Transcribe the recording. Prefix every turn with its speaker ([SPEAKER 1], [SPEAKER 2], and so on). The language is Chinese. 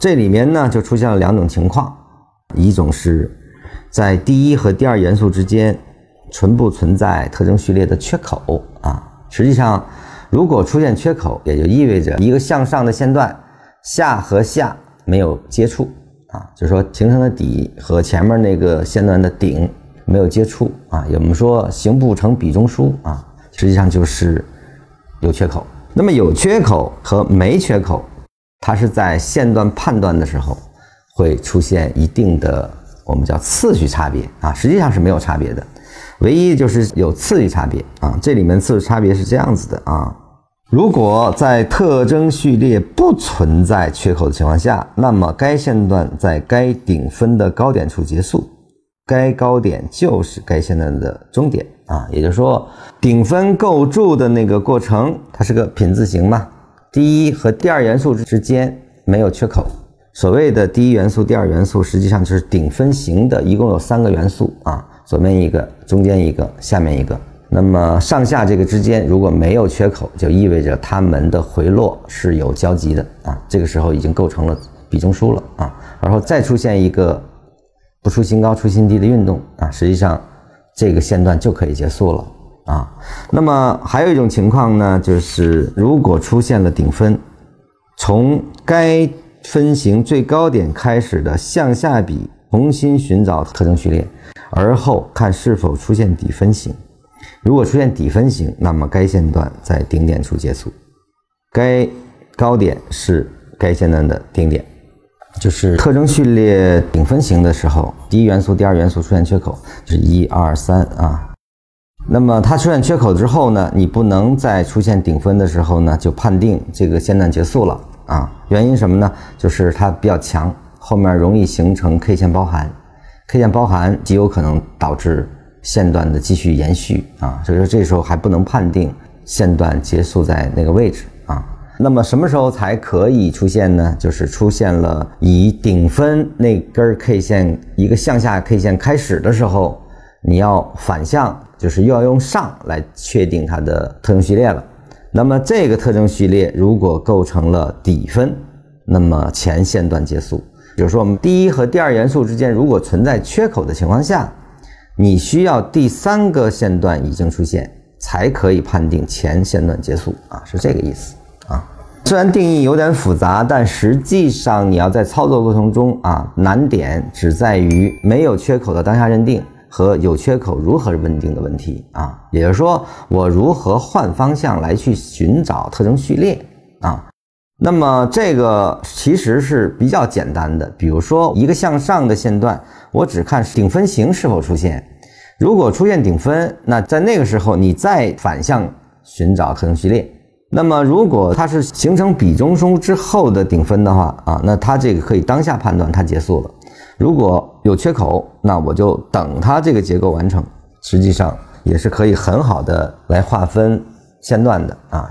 [SPEAKER 1] 这里面呢就出现了两种情况，一种是在第一和第二元素之间存不存在特征序列的缺口啊？实际上，如果出现缺口，也就意味着一个向上的线段下和下没有接触啊，就是说形成的底和前面那个线段的顶没有接触啊。我们说形不成比中枢啊，实际上就是有缺口。那么有缺口和没缺口。它是在线段判断的时候会出现一定的我们叫次序差别啊，实际上是没有差别的，唯一就是有次序差别啊。这里面次序差别是这样子的啊，如果在特征序列不存在缺口的情况下，那么该线段在该顶分的高点处结束，该高点就是该线段的终点啊。也就是说，顶分构筑的那个过程，它是个品字形嘛。第一和第二元素之间没有缺口。所谓的第一元素、第二元素，实际上就是顶分型的，一共有三个元素啊，左边一个，中间一个，下面一个。那么上下这个之间如果没有缺口，就意味着它们的回落是有交集的啊。这个时候已经构成了比中枢了啊。然后再出现一个不出新高出新低的运动啊，实际上这个线段就可以结束了。啊，那么还有一种情况呢，就是如果出现了顶分，从该分型最高点开始的向下比，重新寻找特征序列，而后看是否出现底分型。如果出现底分型，那么该线段在顶点处结束，该高点是该线段的顶点。就是特征序列顶分型的时候，第一元素、第二元素出现缺口，就是一二三啊。那么它出现缺口之后呢，你不能在出现顶分的时候呢，就判定这个线段结束了啊？原因什么呢？就是它比较强，后面容易形成 K 线包含，K 线包含极有可能导致线段的继续延续啊。所以说这时候还不能判定线段结束在那个位置啊。那么什么时候才可以出现呢？就是出现了以顶分那根 K 线一个向下 K 线开始的时候，你要反向。就是又要用上来确定它的特征序列了。那么这个特征序列如果构成了底分，那么前线段结束。就是说，我们第一和第二元素之间如果存在缺口的情况下，你需要第三个线段已经出现，才可以判定前线段结束啊，是这个意思啊。虽然定义有点复杂，但实际上你要在操作过程中啊，难点只在于没有缺口的当下认定。和有缺口如何认定的问题啊，也就是说，我如何换方向来去寻找特征序列啊？那么这个其实是比较简单的。比如说，一个向上的线段，我只看顶分型是否出现。如果出现顶分，那在那个时候你再反向寻找特征序列。那么如果它是形成比中枢之后的顶分的话啊，那它这个可以当下判断它结束了。如果有缺口，那我就等它这个结构完成，实际上也是可以很好的来划分线段的啊。